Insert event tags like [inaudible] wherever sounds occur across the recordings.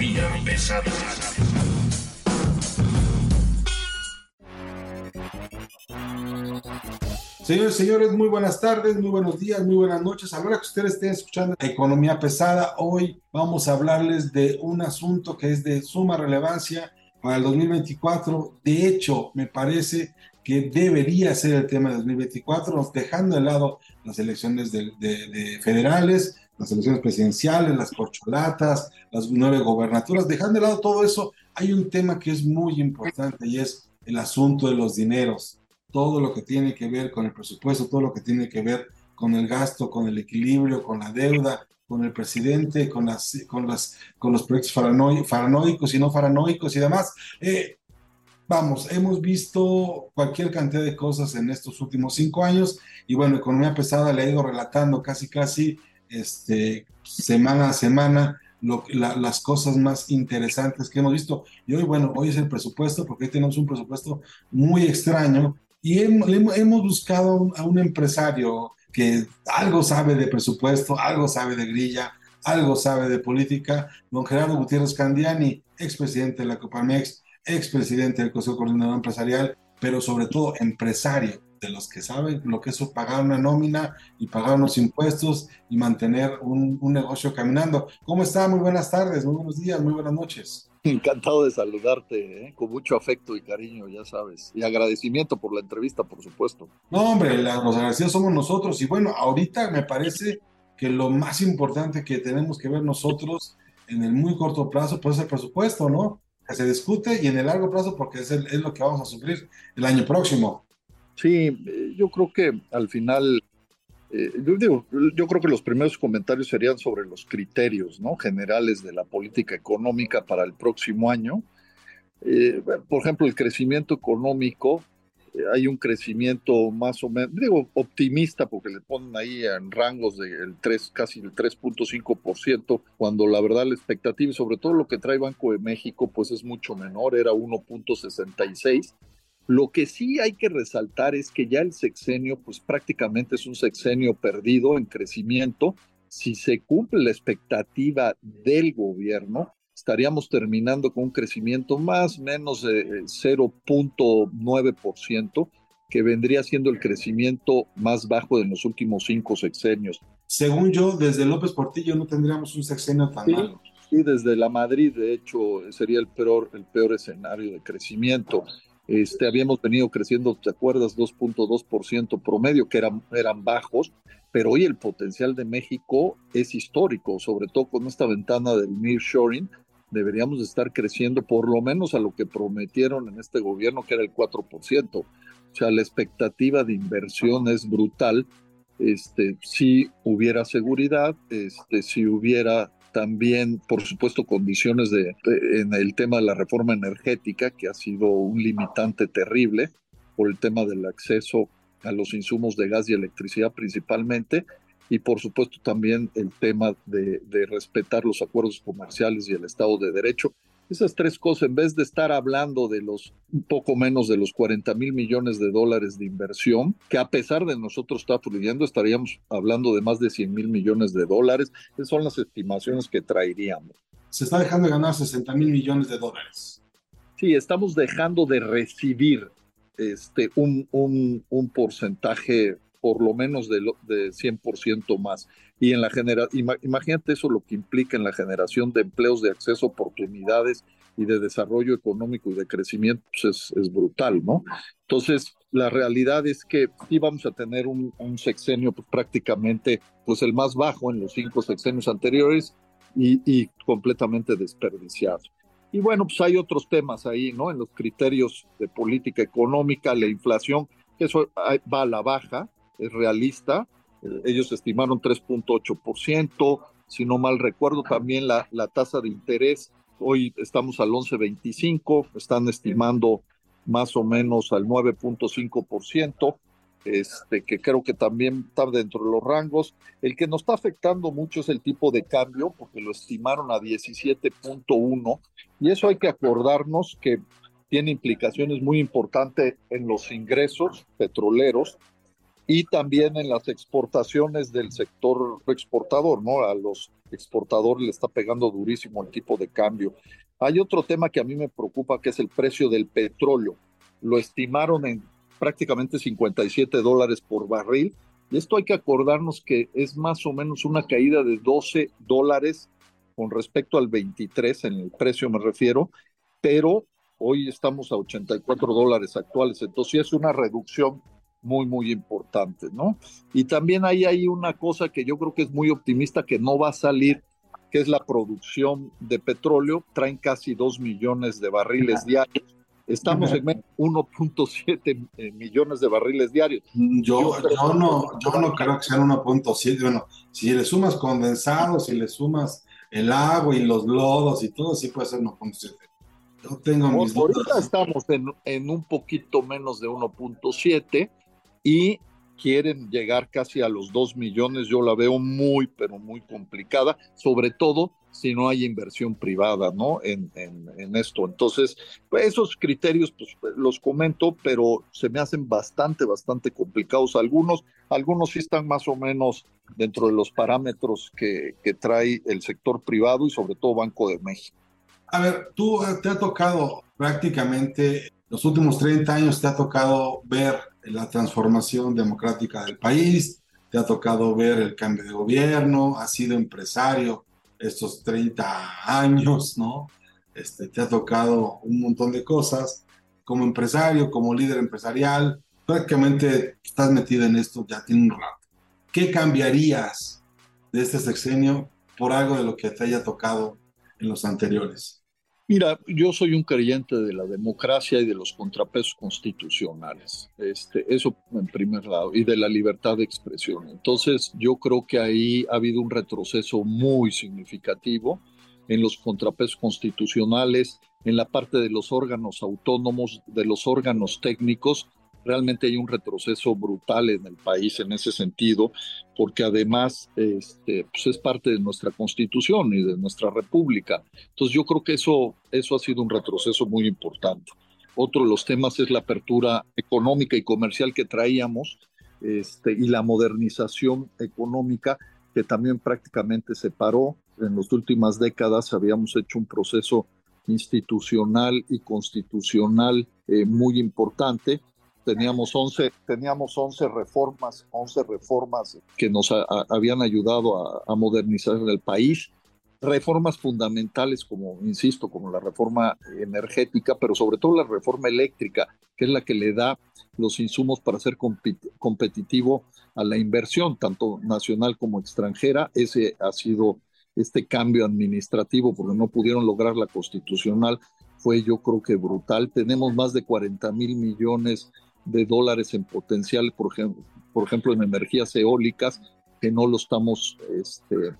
Economía pesada. Señores, señores, muy buenas tardes, muy buenos días, muy buenas noches. A la hora que ustedes estén escuchando Economía Pesada, hoy vamos a hablarles de un asunto que es de suma relevancia para el 2024. De hecho, me parece que debería ser el tema de 2024, dejando de lado las elecciones de, de- de federales, las elecciones presidenciales, las corcholatas, las nueve gobernaturas, dejando de lado todo eso, hay un tema que es muy importante y es el asunto de los dineros, todo lo que tiene que ver con el presupuesto, todo lo que tiene que ver con el gasto, con el equilibrio, con la deuda, con el presidente, con, las, con, las, con los proyectos faranoi- paranoicos y no paranoicos y demás. Eh, vamos, hemos visto cualquier cantidad de cosas en estos últimos cinco años y bueno, Economía Pesada le ha ido relatando casi, casi este, semana a semana las cosas más interesantes que hemos visto. Y hoy, bueno, hoy es el presupuesto porque tenemos un presupuesto muy extraño y hemos, buscado a un- a un empresario que algo sabe de presupuesto, algo sabe de grilla, algo sabe de política, don Gerardo Gutiérrez Candiani, expresidente de la Copamex, expresidente del Consejo Coordinador Empresarial, pero sobre todo empresario, de los que saben lo que es pagar una nómina y pagar unos impuestos y mantener un, un negocio caminando. ¿Cómo está? Muy buenas tardes, muy buenos días, muy buenas noches. Encantado de saludarte, ¿eh? con mucho afecto y cariño, ya sabes. Y agradecimiento por la entrevista, por supuesto. No, hombre, la- los agradecidos somos nosotros. Y bueno, ahorita me parece que lo más importante que tenemos que ver nosotros en el muy corto plazo, pues es el presupuesto, ¿no? Que se discute y en el largo plazo, porque es, el- es lo que vamos a sufrir el año próximo. Sí, eh, yo creo que al final, eh, yo, digo, yo creo que los primeros comentarios serían sobre los criterios ¿no? generales de la política económica para el próximo año. Eh, por ejemplo, el crecimiento económico, hay un crecimiento más o menos, digo, optimista, porque le ponen ahí en rangos del 3, casi el 3.5%, cuando la verdad la expectativa, y sobre todo lo que trae Banco de México, pues es mucho menor, era 1.66. Lo que sí hay que resaltar es que ya el sexenio, pues prácticamente es un sexenio perdido en crecimiento. Si se cumple la expectativa del gobierno, estaríamos terminando con un crecimiento más o menos de 0.9%, que vendría siendo el crecimiento más bajo de los últimos cinco sexenios. Según yo, desde López Portillo no tendríamos un sexenio tan Sí. malo. Y desde la Madrid, de hecho, sería el peor, el peor escenario de crecimiento. Este, habíamos venido creciendo, ¿te acuerdas? 2.2% promedio, que eran, eran bajos, pero hoy el potencial de México es histórico, sobre todo con esta ventana del nearshoring, deberíamos de estar creciendo por lo menos a lo que prometieron en este gobierno, que era el 4%. O sea, la expectativa de inversión es brutal. Este, si hubiera seguridad, este, si hubiera también, por supuesto, condiciones de, en el tema de la reforma energética, que ha sido un limitante terrible por el tema del acceso a los insumos de gas y electricidad principalmente, y por supuesto también el tema de respetar los acuerdos comerciales y el Estado de Derecho. Esas tres cosas, en vez de estar hablando de los un poco menos de los 40 mil millones de dólares de inversión, que a pesar de nosotros está fluyendo, estaríamos hablando de más de 100 mil millones de dólares. Esas son las estimaciones que traeríamos. Se está dejando de ganar 60 mil millones de dólares. Sí, estamos dejando de recibir este, un, un, un porcentaje por lo menos de, lo, de 100% más. Y en la genera ima imagínate eso lo que implica en la generación de empleos, de acceso a oportunidades y de desarrollo económico y de crecimiento, pues es, es brutal, ¿no? Entonces, la realidad es que sí vamos a tener un, un sexenio pues, prácticamente pues el más bajo en los cinco sexenios anteriores y, y completamente desperdiciado. Y bueno, pues hay otros temas ahí, ¿no? En los criterios de política económica, la inflación, que eso va a la baja, es realista, ellos estimaron 3.8%, si no mal recuerdo también la, la tasa de interés, hoy estamos al 11.25, están estimando más o menos al 9.5%, este, que creo que también está dentro de los rangos. El que nos está afectando mucho es el tipo de cambio, porque lo estimaron a 17.1, y eso hay que acordarnos que tiene implicaciones muy importantes en los ingresos petroleros y también en las exportaciones del sector exportador, ¿no? A los exportadores le está pegando durísimo el tipo de cambio. Hay otro tema que a mí me preocupa, que es el precio del petróleo. Lo estimaron en prácticamente 57 dólares por barril. Y esto hay que acordarnos que es más o menos una caída de 12 dólares con respecto al 23, en el precio me refiero, pero hoy estamos a 84 dólares actuales, entonces es una reducción muy, muy importante, ¿no? Y también ahí hay una cosa que yo creo que es muy optimista, que no va a salir, que es la producción de petróleo. Traen casi 2 millones de barriles diarios. Estamos en 1.7 eh, millones de barriles diarios. Yo, yo, no, yo no creo que sean 1.7. Bueno, si le sumas condensados, si le sumas el agua y los lodos y todo, sí puede ser 1.7. Yo tengo mis Ahorita estamos en, en un poquito menos de 1.7 y quieren llegar casi a los 2 millones, yo la veo muy, pero muy complicada, sobre todo si no hay inversión privada, ¿no? En, en, esto. Entonces, pues esos criterios, pues los comento, pero se me hacen bastante, bastante complicados. Algunos, algunos sí están más o menos dentro de los parámetros que, que trae el sector privado y sobre todo Banco de México. A ver, tú te ha tocado prácticamente los últimos 30 años, te ha tocado ver la transformación democrática del país, te ha tocado ver el cambio de gobierno, has sido empresario estos 30 años, ¿no? Este, te ha tocado un montón de cosas. Como empresario, como líder empresarial, prácticamente estás metido en esto ya tiene un rato. ¿Qué cambiarías de este sexenio por algo de lo que te haya tocado en los anteriores? Mira, yo soy un creyente de la democracia y de los contrapesos constitucionales. Este, eso en primer lado, y de la libertad de expresión. Entonces, yo creo que ahí ha habido un retroceso muy significativo en los contrapesos constitucionales, en la parte de los órganos autónomos, de los órganos técnicos, realmente hay un retroceso brutal en el país en ese sentido, porque además este, pues es parte de nuestra constitución y de nuestra república. Entonces yo creo que eso, eso ha sido un retroceso muy importante. Otro de los temas es la apertura económica y comercial que traíamos este, y la modernización económica que también prácticamente se paró. En las últimas décadas habíamos hecho un proceso institucional y constitucional eh, muy importante teníamos 11, teníamos 11 reformas, 11 reformas que nos habían ayudado a, modernizar el país, reformas fundamentales como, insisto, como la reforma energética, pero sobre todo la reforma eléctrica, que es la que le da los insumos para ser competitivo a la inversión, tanto nacional como extranjera. Ese ha sido este cambio administrativo, porque no pudieron lograr la constitucional, fue yo creo que brutal. Tenemos más de 40 mil millones de dólares en potencial, por ejemplo, por ejemplo en energías eólicas, que no lo estamos este,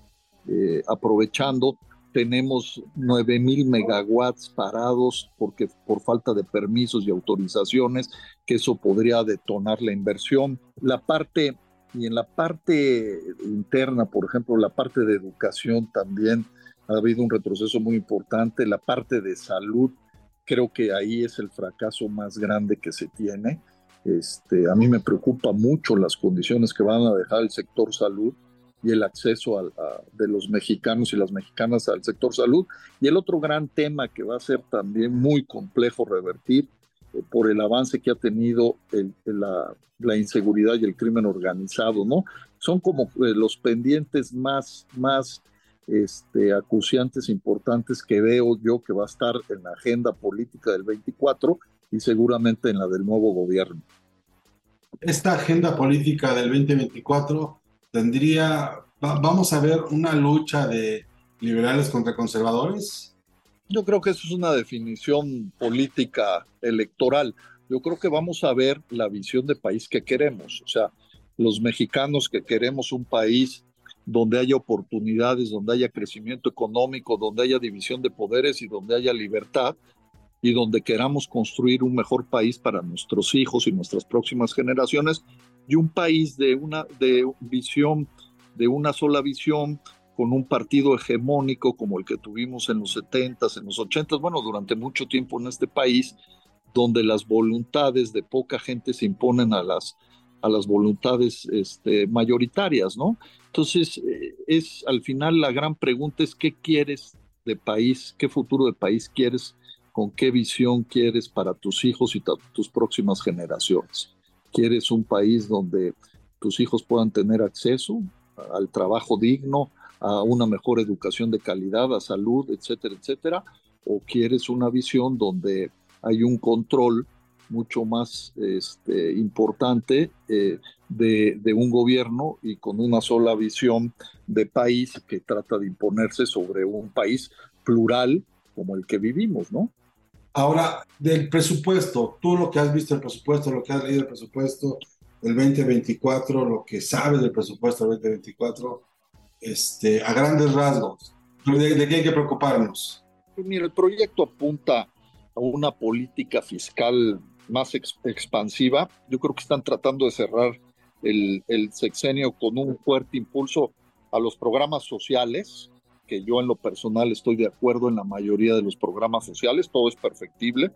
eh, aprovechando. Tenemos 9 mil megawatts parados porque por falta de permisos y autorizaciones, que eso podría detonar la inversión. La parte y en la parte interna, por ejemplo, la parte de educación también ha habido un retroceso muy importante. La parte de salud, creo que ahí es el fracaso más grande que se tiene. Este, a mí me preocupa mucho las condiciones que van a dejar el sector salud y el acceso de los mexicanos y las mexicanas al sector salud. Y el otro gran tema que va a ser también muy complejo revertir eh, por el avance que ha tenido la, inseguridad y el crimen organizado, ¿no? Son como eh, los pendientes más, más este, acuciantes importantes que veo yo que va a estar en la agenda política del 24 y seguramente en la del nuevo gobierno. Esta agenda política del 2024 tendría, vamos a ver una lucha de liberales contra conservadores. Yo creo que eso es una definición política electoral. Yo creo que vamos a ver la visión de país que queremos. O sea, los mexicanos que queremos un país donde haya oportunidades, donde haya crecimiento económico, donde haya división de poderes y donde haya libertad y donde queramos construir un mejor país para nuestros hijos y nuestras próximas generaciones y un país de una de visión de una sola visión con un partido hegemónico como el que tuvimos en los 70s, en los 80s, bueno, durante mucho tiempo en este país donde las voluntades de poca gente se imponen a las a las voluntades este, mayoritarias, ¿no? Entonces, eh, es al final la gran pregunta es qué quieres de país, qué futuro de país quieres, con qué visión quieres para tus hijos y tus próximas generaciones. ¿Quieres un país donde tus hijos puedan tener acceso al trabajo digno, a una mejor educación de calidad, a salud, etcétera, etcétera? ¿O quieres una visión donde hay un control mucho más este, importante eh, de, un gobierno y con una sola visión de país que trata de imponerse sobre un país plural como el que vivimos, ¿no? Ahora, del presupuesto, tú lo que has visto del presupuesto, lo que has leído del presupuesto del 2024, lo que sabes del presupuesto del 2024, este, a grandes rasgos, ¿de, de qué hay que preocuparnos? Mira, el proyecto apunta a una política fiscal más expansiva. Yo creo que están tratando de cerrar el, sexenio con un fuerte impulso a los programas sociales, que yo en lo personal estoy de acuerdo en la mayoría de los programas sociales, todo es perfectible,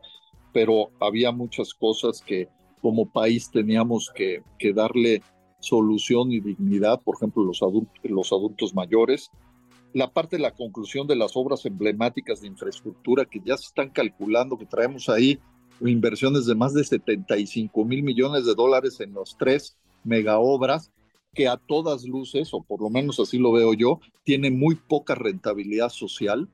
pero había muchas cosas que como país teníamos que, darle solución y dignidad, por ejemplo, los adultos, los adultos mayores. La parte de la conclusión de las obras emblemáticas de infraestructura que ya se están calculando, que traemos ahí inversiones de más de 75 mil millones de dólares en los tres megaobras que a todas luces, o por lo menos así lo veo yo, tiene muy poca rentabilidad social.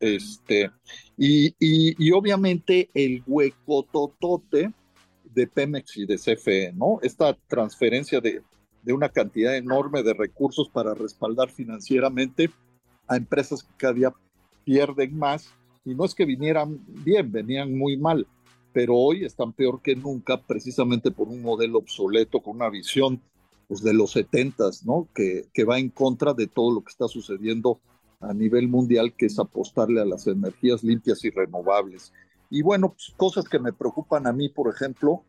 Este, y, y, obviamente el hueco totote de Pemex y de CFE, ¿no? Esta transferencia de, de una cantidad enorme de recursos para respaldar financieramente a empresas que cada día pierden más, y no es que vinieran bien, venían muy mal pero hoy están peor que nunca precisamente por un modelo obsoleto, con una visión pues, de los 70, ¿no? Que, que va en contra de todo lo que está sucediendo a nivel mundial, que es apostarle a las energías limpias y renovables. Y bueno, pues, cosas que me preocupan a mí, por ejemplo,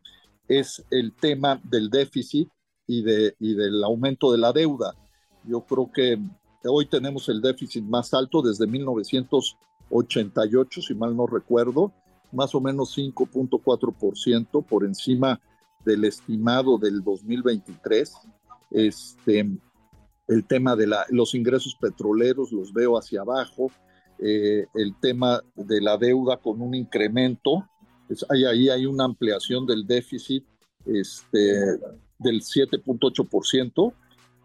es el tema del déficit y, de, y del aumento de la deuda. Yo creo que hoy tenemos el déficit más alto desde 1988, si mal no recuerdo, más o menos 5.4% por encima del estimado del 2023. Este, el tema de la, los ingresos petroleros los veo hacia abajo, eh, el tema de la deuda con un incremento, hay, ahí hay una ampliación del déficit este, del 7.8%,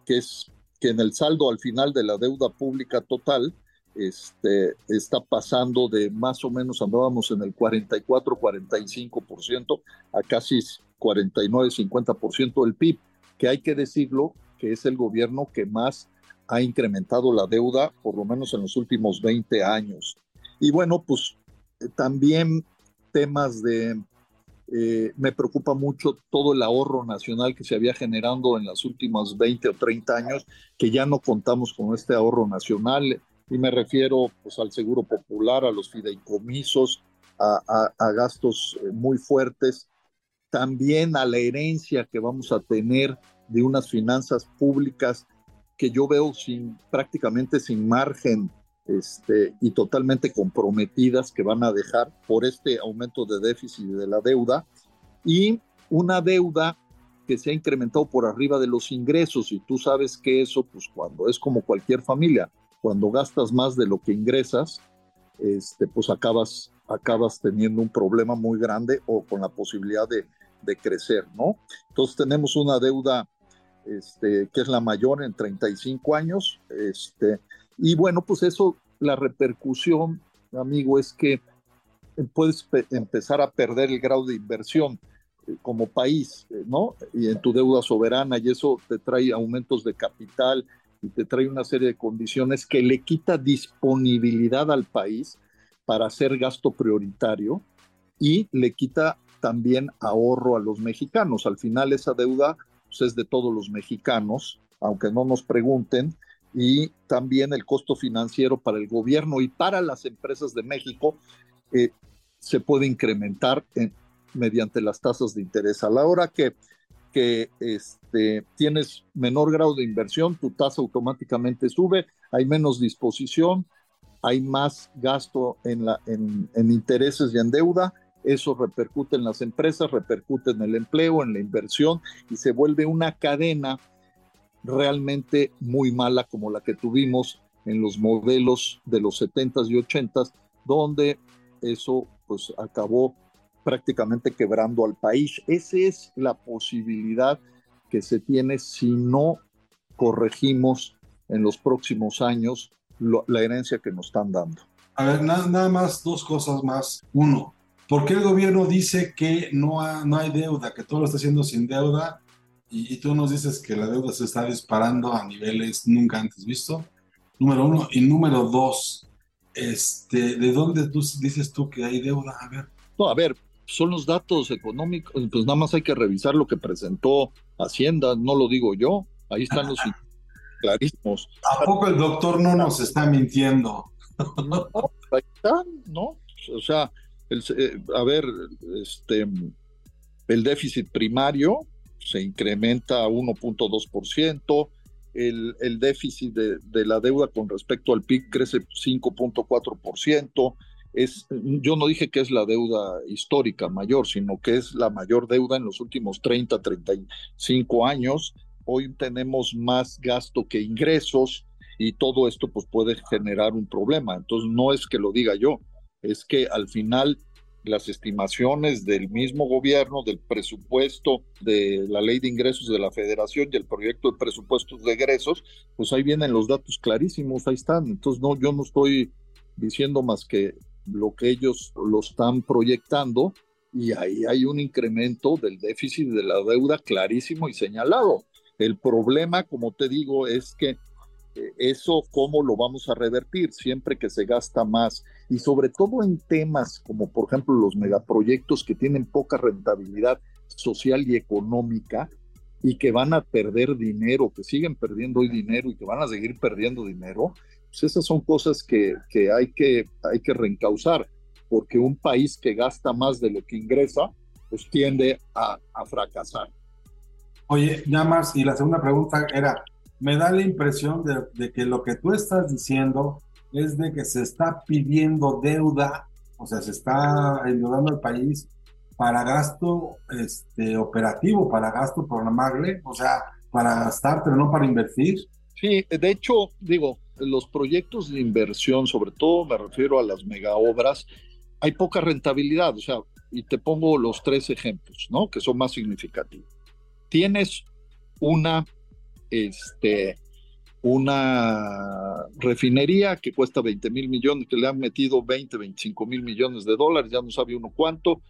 que es que en el saldo al final de la deuda pública total este, está pasando de más o menos andábamos en el 44-45% a casi 49-50% del PIB, que hay que decirlo que es el gobierno que más ha incrementado la deuda, por lo menos en los últimos 20 años. Y bueno, pues eh, también temas de, eh, me preocupa mucho todo el ahorro nacional que se había generando en las últimas 20 o 30 años, que ya no contamos con este ahorro nacional y me refiero pues, al seguro popular, a los fideicomisos, a, gastos eh, muy fuertes, también a la herencia que vamos a tener de unas finanzas públicas que yo veo sin, prácticamente sin margen este, y totalmente comprometidas que van a dejar por este aumento de déficit de la deuda. Y una deuda que se ha incrementado por arriba de los ingresos y tú sabes que eso pues cuando es como cualquier familia cuando gastas más de lo que ingresas, este, pues acabas, acabas teniendo un problema muy grande o con la posibilidad de, de crecer, ¿no? Entonces tenemos una deuda este, que es la mayor en 35 años, este, y bueno, pues eso, la repercusión, amigo, es que puedes empezar a perder el grado de inversión eh, como país, eh, ¿no? Y en tu deuda soberana, y eso te trae aumentos de capital, y te trae una serie de condiciones que le quita disponibilidad al país para hacer gasto prioritario y le quita también ahorro a los mexicanos. Al final esa deuda pues, es de todos los mexicanos, aunque no nos pregunten, y también el costo financiero para el gobierno y para las empresas de México eh, se puede incrementar mediante las tasas de interés. A la hora que, que este, tienes menor grado de inversión, tu tasa automáticamente sube, hay menos disposición, hay más gasto en, la, en, en intereses y en deuda, eso repercute en las empresas, repercute en el empleo, en la inversión y se vuelve una cadena realmente muy mala como la que tuvimos en los modelos de los 70s y 80s, donde eso pues acabó prácticamente quebrando al país. Esa es la posibilidad que se tiene si no corregimos en los próximos años la herencia que nos están dando. A ver, nada, nada más, dos cosas más. Uno, ¿por qué el gobierno dice que no, no hay deuda, que todo lo está haciendo sin deuda y, tú nos dices que la deuda se está disparando a niveles nunca antes visto. Número uno. Y número dos, este, ¿de dónde tú dices tú que hay deuda? A ver. No, a ver, son los datos económicos, pues nada más hay que revisar lo que presentó Hacienda, no lo digo yo, ahí están los [laughs] clarísimos. ¿A poco el doctor no nos está mintiendo? No, ahí están, ¿no? O sea, el, eh, a ver, este, el déficit primario se incrementa a 1.2%, el, el déficit de, de, la deuda con respecto al PIB crece 5.4%. Es, yo no dije que es la deuda histórica mayor, sino que es la mayor deuda en los últimos 30, 35 años. Hoy tenemos más gasto que ingresos y todo esto pues puede generar un problema. Entonces no es que lo diga yo, es que al final las estimaciones del mismo gobierno, del presupuesto, de la ley de ingresos de la federación y el proyecto de presupuestos de egresos, pues ahí vienen los datos clarísimos, ahí están. Entonces, no, yo no estoy diciendo más que lo que ellos lo están proyectando y ahí hay un incremento del déficit de la deuda clarísimo y señalado. El problema, como te digo, es que eso cómo lo vamos a revertir siempre que se gasta más y sobre todo en temas como por ejemplo los megaproyectos que tienen poca rentabilidad social y económica y que van a perder dinero, que siguen perdiendo hoy dinero y que van a seguir perdiendo dinero, pues esas son cosas que, que, hay, que hay que reencauzar, porque un país que gasta más de lo que ingresa, pues tiende a, a fracasar. Oye, nada más, y la segunda pregunta era, me da la impresión de, que lo que tú estás diciendo es de que se está pidiendo deuda, o sea, se está endeudando al país para gasto este, operativo, para gasto programable, o sea, para gastar, pero no para invertir. Sí, de hecho, digo, los proyectos de inversión, sobre todo me refiero a las megaobras, hay poca rentabilidad, o sea, y te pongo los tres ejemplos, ¿no? Que son más significativos. Tienes una este, una refinería que cuesta 20 mil millones, que le han metido 20, 25 mil millones de dólares, ya no sabe uno cuánto,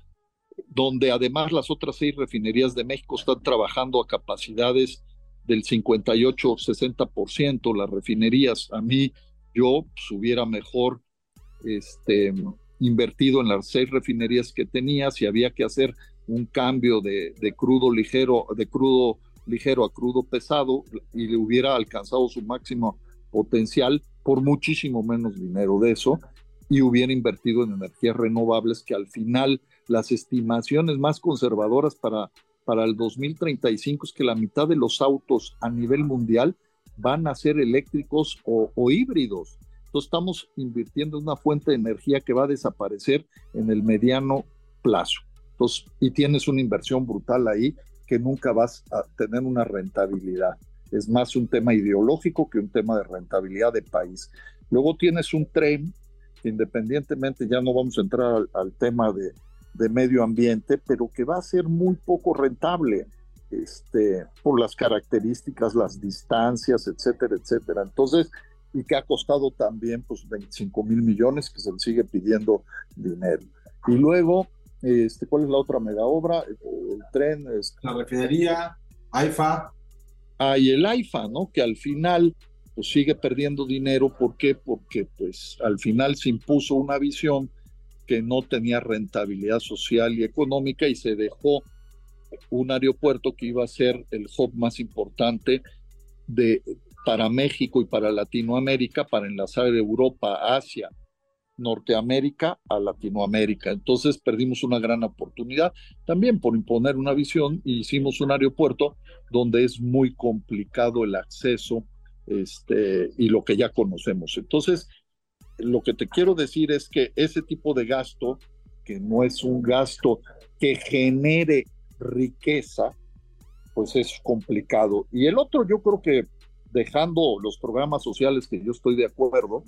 donde además las otras seis refinerías de México están trabajando a capacidades del 58, 60%, las refinerías, a mí yo pues, hubiera mejor este, invertido en las seis refinerías que tenía, si había que hacer un cambio de, de crudo ligero, de crudo ligero a crudo pesado y le hubiera alcanzado su máximo potencial por muchísimo menos dinero de eso y hubiera invertido en energías renovables que al final las estimaciones más conservadoras para, para el 2035 es que la mitad de los autos a nivel mundial van a ser eléctricos o, híbridos. Entonces estamos invirtiendo en una fuente de energía que va a desaparecer en el mediano plazo. Entonces, y tienes una inversión brutal ahí que nunca vas a tener una rentabilidad. Es más un tema ideológico que un tema de rentabilidad de país. Luego tienes un tren, independientemente, ya no vamos a entrar al, tema de, de, medio ambiente, pero que va a ser muy poco rentable este, por las características, las distancias, etcétera, etcétera. Entonces, y que ha costado también pues 25 mil millones que se le sigue pidiendo dinero. Y luego este, ¿Cuál es la otra mega obra? El, tren. La refinería, AIFA. Ah, y el AIFA, ¿no? Que al final pues, sigue perdiendo dinero. ¿Por qué? Porque pues al final se impuso una visión que no tenía rentabilidad social y económica y se dejó un aeropuerto que iba a ser el hub más importante de, para México y para Latinoamérica, para enlazar Europa, Asia, Norteamérica a Latinoamérica. Entonces perdimos una gran oportunidad también por imponer una visión y hicimos un aeropuerto donde es muy complicado el acceso este, y lo que ya conocemos. Entonces, lo que te quiero decir es que ese tipo de gasto, que no es un gasto que genere riqueza, pues es complicado. Y el otro, yo creo que dejando los programas sociales, que yo estoy de acuerdo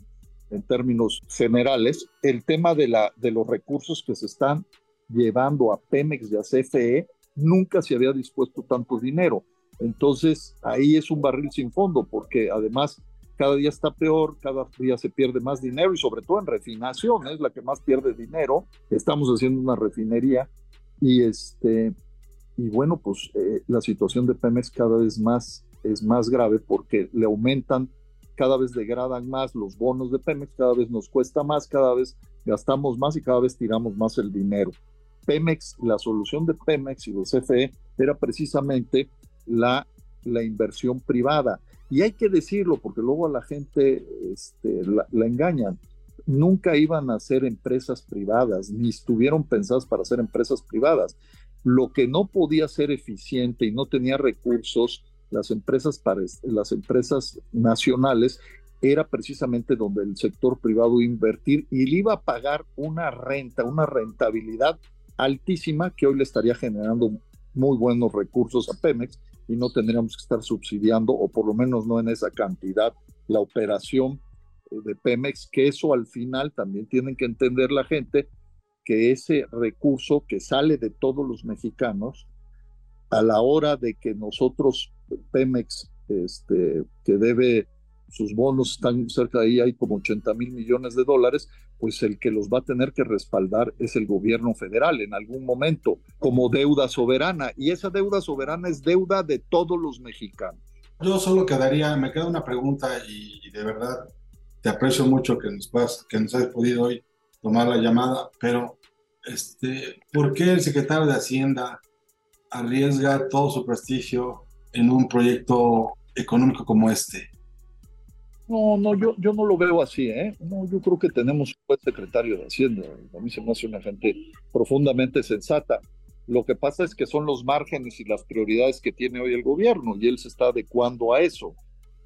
en términos generales, el tema de, la, de los recursos que se están llevando a Pemex y a CFE, nunca se había dispuesto tanto dinero. Entonces, ahí es un barril sin fondo, porque además cada día está peor, cada día se pierde más dinero y sobre todo en refinación, es la que más pierde dinero. Estamos haciendo una refinería y este y bueno, pues eh, la situación de Pemex cada vez más es más grave porque le aumentan, cada vez degradan más los bonos de Pemex, cada vez nos cuesta más, cada vez gastamos más y cada vez tiramos más el dinero. Pemex, la solución de Pemex y de CFE era precisamente la, la inversión privada. Y hay que decirlo porque luego a la gente este, la engañan nunca iban a ser empresas privadas, ni estuvieron pensadas para ser empresas privadas. Lo que no podía ser eficiente y no tenía recursos las empresas, las empresas nacionales era precisamente donde el sector privado iba a invertir y le iba a pagar una renta, una rentabilidad altísima que hoy le estaría generando muy buenos recursos a Pemex y no tendríamos que estar subsidiando, o por lo menos no en esa cantidad, la operación eh, de Pemex, que eso al final también tienen que entender la gente, que ese recurso que sale de todos los mexicanos, a la hora de que nosotros, Pemex, este, que debe, sus bonos están cerca de ahí, hay como 80 mil millones de dólares, pues el que los va a tener que respaldar es el gobierno federal en algún momento, como deuda soberana. Y esa deuda soberana es deuda de todos los mexicanos. Yo solo quedaría, me queda una pregunta y, de verdad te aprecio mucho que nos, puedas, que nos hayas podido hoy tomar la llamada, pero este, ¿por qué el secretario de Hacienda arriesga todo su prestigio en un proyecto económico como este? No, no, yo, yo no lo veo así, ¿eh? No, yo creo que tenemos un buen secretario de Hacienda. A mí se me hace una gente profundamente sensata. Lo que pasa es que son los márgenes y las prioridades que tiene hoy el gobierno y él se está adecuando a eso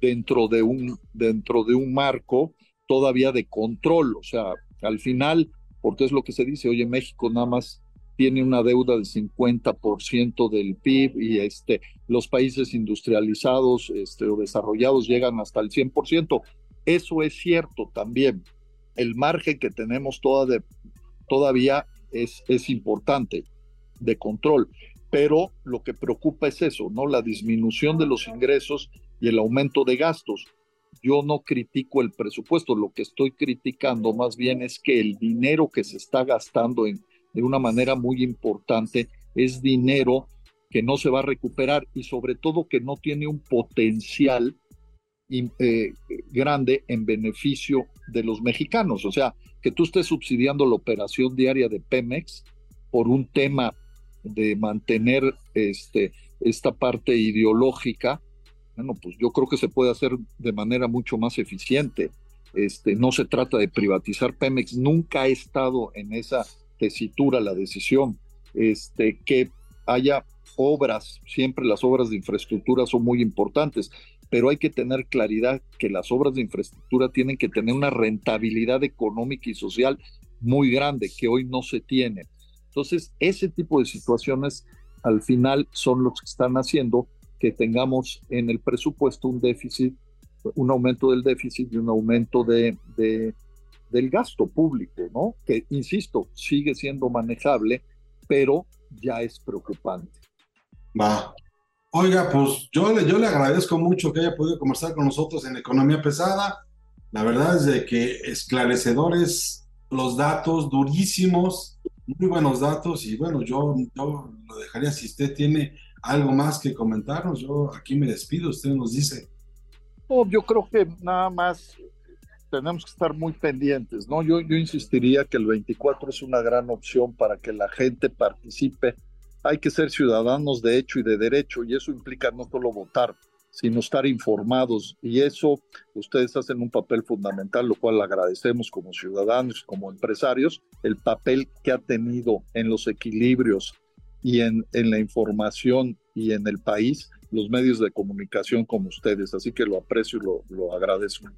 dentro de un, dentro de un marco todavía de control. O sea, al final porque es lo que se dice, oye, México nada más tiene una deuda del 50% del PIB y este, los países industrializados este, o desarrollados llegan hasta el 100%. Eso es cierto también. El margen que tenemos todavía es, es importante de control, pero lo que preocupa es eso, ¿no? La disminución de los ingresos y el aumento de gastos yo no critico el presupuesto, lo que estoy criticando más bien es que el dinero que se está gastando en, de una manera muy importante es dinero que no se va a recuperar y sobre todo que no tiene un potencial eh, grande en beneficio de los mexicanos. O sea, que tú estés subsidiando la operación diaria de Pemex por un tema de mantener este, esta parte ideológica, bueno, pues yo creo que se puede hacer de manera mucho más eficiente. Este, no se trata de privatizar Pemex, nunca ha estado en esa tesitura la decisión. Este, que haya obras, siempre las obras de infraestructura son muy importantes, pero hay que tener claridad que las obras de infraestructura tienen que tener una rentabilidad económica y social muy grande, que hoy no se tiene. Entonces, ese tipo de situaciones al final son los que están haciendo que tengamos en el presupuesto un déficit, un aumento del déficit y un aumento de, del gasto público, ¿no? Que, insisto, sigue siendo manejable, pero ya es preocupante. Va. Oiga, pues yo le, yo le agradezco mucho que haya podido conversar con nosotros en Economía Pesada. La verdad es de que esclarecedores los datos, durísimos, muy buenos datos y bueno, yo, yo lo dejaría si usted tiene algo más que comentarnos. Yo aquí me despido, usted nos dice. yo creo que nada más tenemos que estar muy pendientes, ¿no? Yo, yo insistiría que el 24 es una gran opción para que la gente participe hay que ser ciudadanos de hecho y de derecho y eso implica no solo votar, sino estar informados y eso ustedes hacen un papel fundamental, lo cual agradecemos como ciudadanos, como empresarios, el papel que ha tenido en los equilibrios y en, en la información y en el país los medios de comunicación como ustedes. Así que lo aprecio y lo, lo agradezco.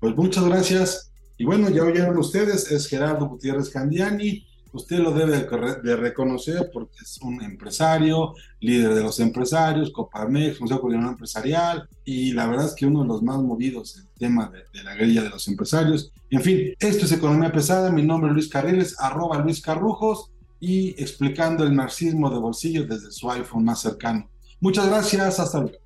Pues muchas gracias. Y bueno, ya oyeron ustedes, es Gerardo Gutiérrez Candiani. Usted lo debe de reconocer porque es un empresario, líder de los empresarios, Coparmex, Consejo Coordinador Empresarial, y la verdad es que uno de los más movidos en el tema de, la guerrilla de los empresarios. En fin, esto es Economía Pesada. Mi nombre es Luis Carriles, arroba Luis Carrujos, y explicando el marxismo de bolsillo desde su iPhone más cercano. Muchas gracias, hasta luego.